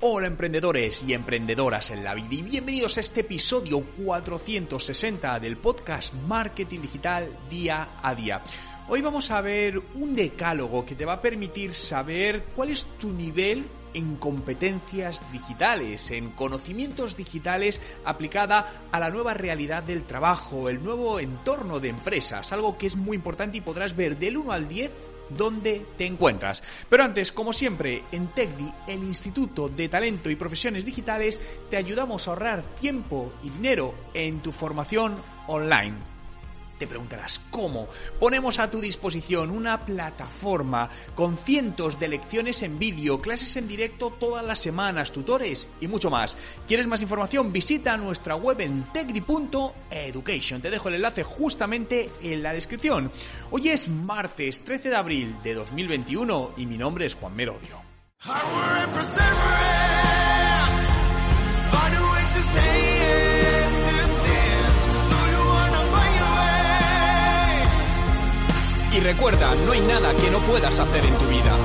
Hola emprendedores y emprendedoras en la vida y bienvenidos a este episodio 460 del podcast Marketing Digital Día a Día. Hoy vamos a ver un decálogo que te va a permitir saber cuál es tu nivel en competencias digitales, en conocimientos digitales aplicada a la nueva realidad del trabajo, el nuevo entorno de empresas, algo que es muy importante y podrás ver del 1 al 10 dónde te encuentras. Pero antes, como siempre, en TechDi, el Instituto de Talento y Profesiones Digitales, te ayudamos a ahorrar tiempo y dinero en tu formación online. Te preguntarás, ¿cómo? Ponemos a tu disposición una plataforma con cientos de lecciones en vídeo, clases en directo todas las semanas, tutores y mucho más. ¿Quieres más información? Visita nuestra web en techdi.education. Te dejo el enlace justamente en la descripción. Hoy es martes 13 de abril de 2021 y mi nombre es Juan Merodio. Recuerda, no hay nada que no puedas hacer en tu vida.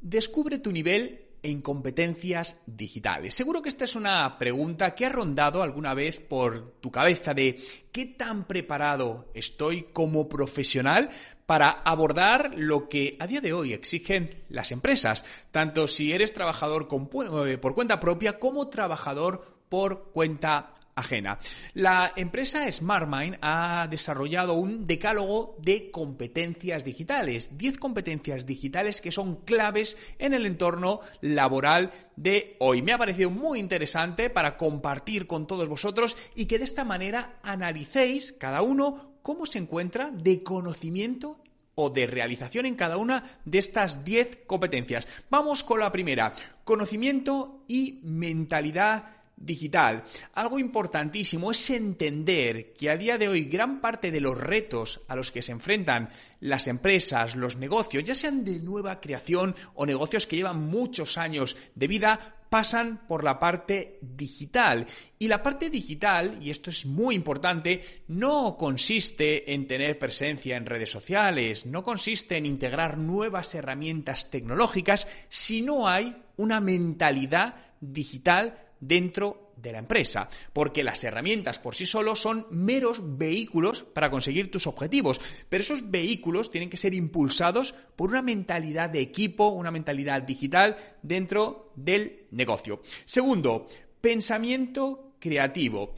Descubre tu nivel en competencias digitales. Seguro que esta es una pregunta que ha rondado alguna vez por tu cabeza de qué tan preparado estoy como profesional para abordar lo que a día de hoy exigen las empresas, tanto si eres trabajador eh, por cuenta propia como trabajador por cuenta La empresa SmartMind ha desarrollado un decálogo de competencias digitales, 10 competencias digitales que son claves en el entorno laboral de hoy. Me ha parecido muy interesante para compartir con todos vosotros y que de esta manera analicéis cada uno cómo se encuentra de conocimiento o de realización en cada una de estas 10 competencias. Vamos con la primera, conocimiento y mentalidad digital. Algo importantísimo es entender que a día de hoy gran parte de los retos a los que se enfrentan las empresas, los negocios, ya sean de nueva creación o negocios que llevan muchos años de vida, pasan por la parte digital. Y la parte digital, y esto es muy importante, no consiste en tener presencia en redes sociales, no consiste en integrar nuevas herramientas tecnológicas, si no hay una mentalidad digital dentro de la empresa, porque las herramientas por sí solos son meros vehículos para conseguir tus objetivos, pero esos vehículos tienen que ser impulsados por una mentalidad de equipo, una mentalidad digital dentro del negocio. Segundo, pensamiento creativo.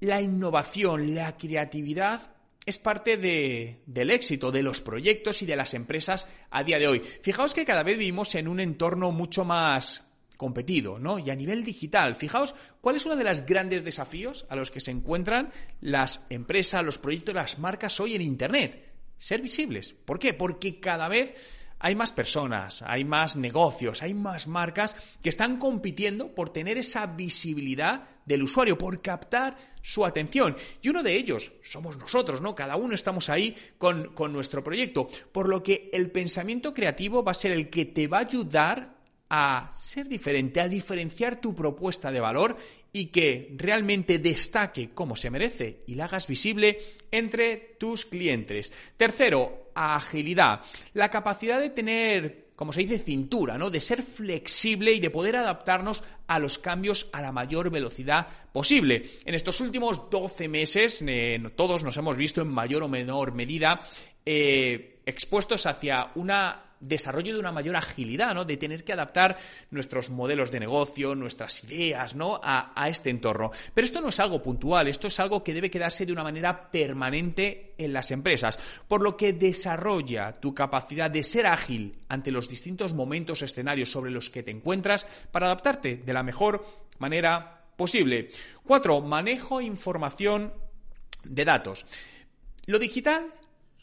La innovación, la creatividad es parte del éxito de los proyectos y de las empresas a día de hoy. Fijaos que cada vez vivimos en un entorno mucho más competido, ¿no? Y a nivel digital, fijaos cuál es uno de los grandes desafíos a los que se encuentran las empresas, los proyectos, las marcas hoy en Internet. Ser visibles. ¿Por qué? Porque cada vez hay más personas, hay más negocios, hay más marcas que están compitiendo por tener esa visibilidad del usuario, por captar su atención. Y uno de ellos somos nosotros, ¿no? Cada uno estamos ahí con, con nuestro proyecto. Por lo que el pensamiento creativo va a ser el que te va a ayudar a ser diferente, a diferenciar tu propuesta de valor y que realmente destaque como se merece y la hagas visible entre tus clientes. Tercero, agilidad, la capacidad de tener como se dice, cintura, ¿no? De ser flexible y de poder adaptarnos a los cambios a la mayor velocidad posible. En estos últimos 12 meses, eh, todos nos hemos visto en mayor o menor medida eh, expuestos hacia una desarrollo de una mayor agilidad, ¿no? De tener que adaptar nuestros modelos de negocio, nuestras ideas, ¿no? A, este entorno. Pero esto no es algo puntual, esto es algo que debe quedarse de una manera permanente en las empresas, por lo que desarrolla tu capacidad de ser ágil ante los distintos momentos, escenarios sobre los que te encuentras para adaptarte de la mejor manera posible. Cuatro, manejo información de datos. Lo digital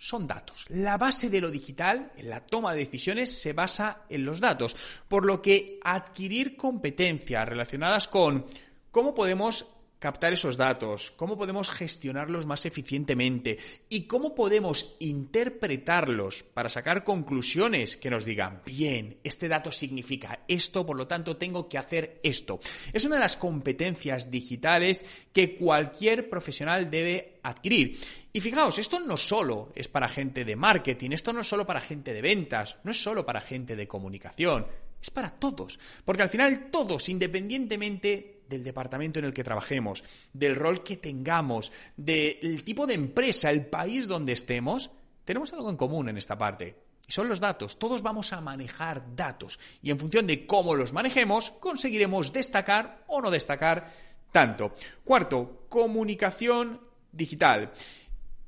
son datos. La base de lo digital, en la toma de decisiones, se basa en los datos, por lo que adquirir competencias relacionadas con cómo podemos captar esos datos, cómo podemos gestionarlos más eficientemente y cómo podemos interpretarlos para sacar conclusiones que nos digan, bien, este dato significa esto, por lo tanto tengo que hacer esto. Es una de las competencias digitales que cualquier profesional debe adquirir. Y fijaos, esto no solo es para gente de marketing, esto no es solo para gente de ventas, no es solo para gente de comunicación, es para todos. Porque al final todos, independientemente del departamento en el que trabajemos, del rol que tengamos, del tipo de empresa, el país donde estemos, tenemos algo en común en esta parte. Y son los datos. Todos vamos a manejar datos. Y en función de cómo los manejemos, conseguiremos destacar o no destacar tanto. Cuarto, comunicación digital.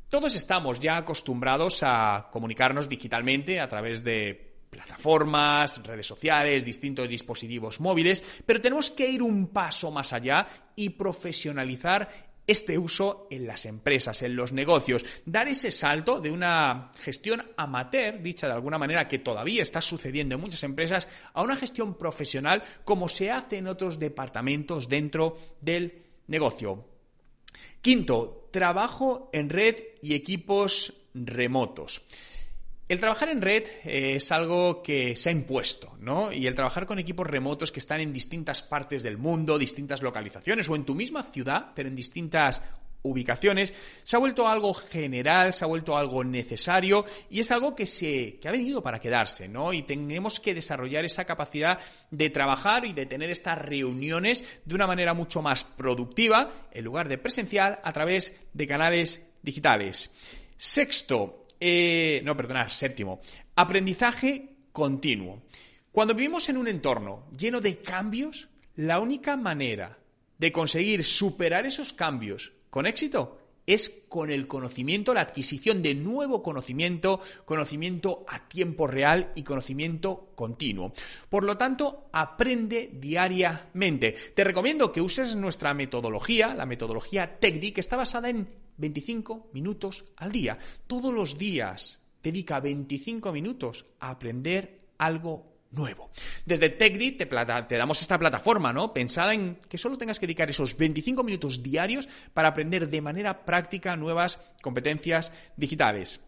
Todos estamos ya acostumbrados a comunicarnos digitalmente a través de plataformas, redes sociales, distintos dispositivos móviles, pero tenemos que ir un paso más allá y profesionalizar este uso en las empresas, en los negocios, dar ese salto de una gestión amateur, dicha de alguna manera, que todavía está sucediendo en muchas empresas, a una gestión profesional como se hace en otros departamentos dentro del negocio. Quinto, trabajo en red y equipos remotos. El trabajar en red eh, es algo que se ha impuesto, ¿no? Y el trabajar con equipos remotos que están en distintas partes del mundo, distintas localizaciones o en tu misma ciudad, pero en distintas ubicaciones, se ha vuelto algo general, se ha vuelto algo necesario y es algo que se que ha venido para quedarse, ¿no? Y tenemos que desarrollar esa capacidad de trabajar y de tener estas reuniones de una manera mucho más productiva en lugar de presencial a través de canales digitales. Sexto, eh, no, perdonad, séptimo. Aprendizaje continuo. Cuando vivimos en un entorno lleno de cambios, la única manera de conseguir superar esos cambios con éxito es con el conocimiento, la adquisición de nuevo conocimiento, conocimiento a tiempo real y conocimiento continuo. Por lo tanto, aprende diariamente. Te recomiendo que uses nuestra metodología, la metodología TECDI, que está basada en 25 minutos al día. Todos los días dedica 25 minutos a aprender algo nuevo. Desde TechDit te, te, damos esta plataforma, ¿no? Pensada en que solo tengas que dedicar esos 25 minutos diarios para aprender de manera práctica nuevas competencias digitales.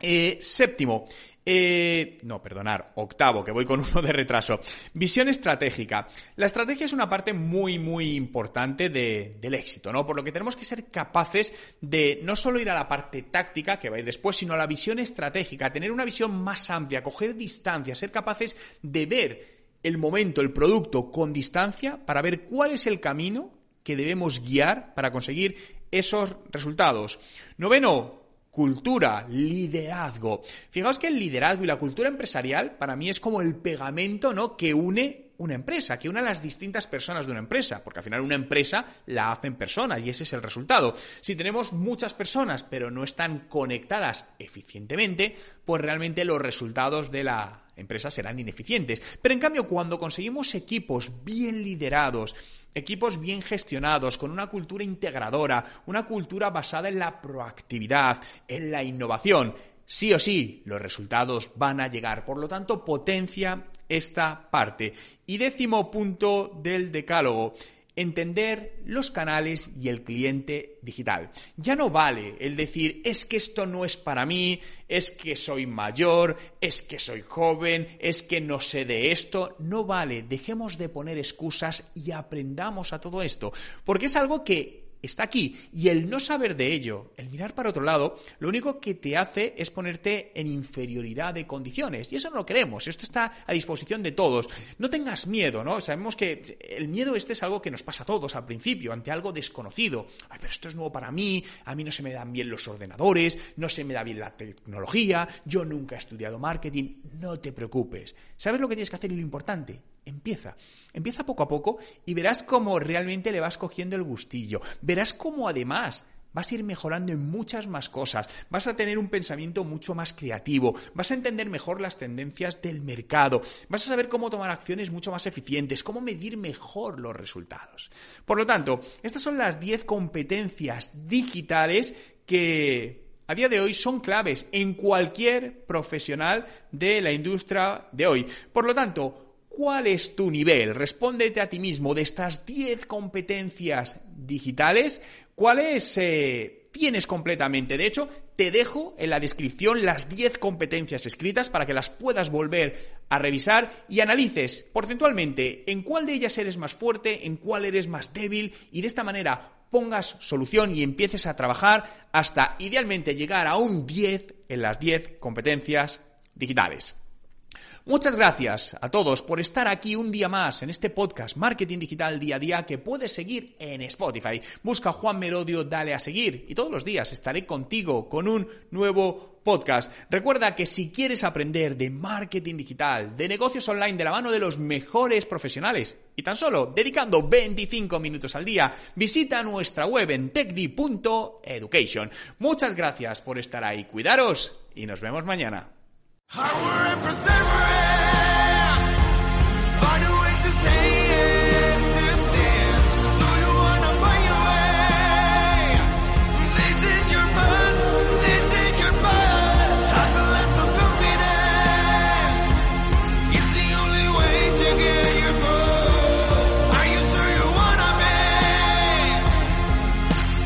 Eh, séptimo, eh, no, perdonar, octavo, que voy con uno de retraso. Visión estratégica. La estrategia es una parte muy, muy importante del éxito, ¿no? Por lo que tenemos que ser capaces de no solo ir a la parte táctica, que va a ir después, sino a la visión estratégica, tener una visión más amplia, coger distancia, ser capaces de ver el momento, el producto con distancia para ver cuál es el camino que debemos guiar para conseguir esos resultados. Noveno, Cultura, liderazgo. Fijaos que el liderazgo y la cultura empresarial para mí es como el pegamento, ¿no? que une una empresa, que une a las distintas personas de una empresa, porque al final una empresa la hacen personas y ese es el resultado. Si tenemos muchas personas pero no están conectadas eficientemente, pues realmente los resultados de la empresas serán ineficientes. Pero en cambio, cuando conseguimos equipos bien liderados, equipos bien gestionados, con una cultura integradora, una cultura basada en la proactividad, en la innovación, sí o sí, los resultados van a llegar. Por lo tanto, potencia esta parte. Y décimo punto del decálogo entender los canales y el cliente digital. Ya no vale el decir es que esto no es para mí, es que soy mayor, es que soy joven, es que no sé de esto. No vale, dejemos de poner excusas y aprendamos a todo esto, porque es algo que está aquí. Y el no saber de ello, el mirar para otro lado, lo único que te hace es ponerte en inferioridad de condiciones. Y eso no lo queremos. Esto está a disposición de todos. No tengas miedo, ¿no? Sabemos que el miedo este es algo que nos pasa a todos al principio, ante algo desconocido. Ay, pero esto es nuevo para mí, a mí no se me dan bien los ordenadores, no se me da bien la tecnología, yo nunca he estudiado marketing. No te preocupes. ¿Sabes lo que tienes que hacer y lo importante? Empieza. Empieza poco a poco y verás cómo realmente le vas cogiendo el gustillo. Verás cómo además vas a ir mejorando en muchas más cosas, vas a tener un pensamiento mucho más creativo, vas a entender mejor las tendencias del mercado, vas a saber cómo tomar acciones mucho más eficientes, cómo medir mejor los resultados. Por lo tanto, estas son las 10 competencias digitales que a día de hoy son claves en cualquier profesional de la industria de hoy. Por lo tanto, cuál es tu nivel. Respóndete a ti mismo de estas 10 competencias digitales, cuáles eh, tienes completamente. De hecho, te dejo en la descripción las 10 competencias escritas para que las puedas volver a revisar y analices porcentualmente en cuál de ellas eres más fuerte, en cuál eres más débil y de esta manera pongas solución y empieces a trabajar hasta idealmente llegar a un 10 en las 10 competencias digitales. Muchas gracias a todos por estar aquí un día más en este podcast Marketing Digital Día a Día que puedes seguir en Spotify. Busca Juan Merodio, dale a seguir y todos los días estaré contigo con un nuevo podcast. Recuerda que si quieres aprender de marketing digital, de negocios online de la mano de los mejores profesionales y tan solo dedicando 25 minutos al día, visita nuestra web en techdi.education. Muchas gracias por estar ahí. Cuidaros y nos vemos mañana.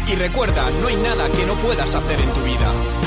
Y recuerda, no hay nada que no puedas hacer en tu vida.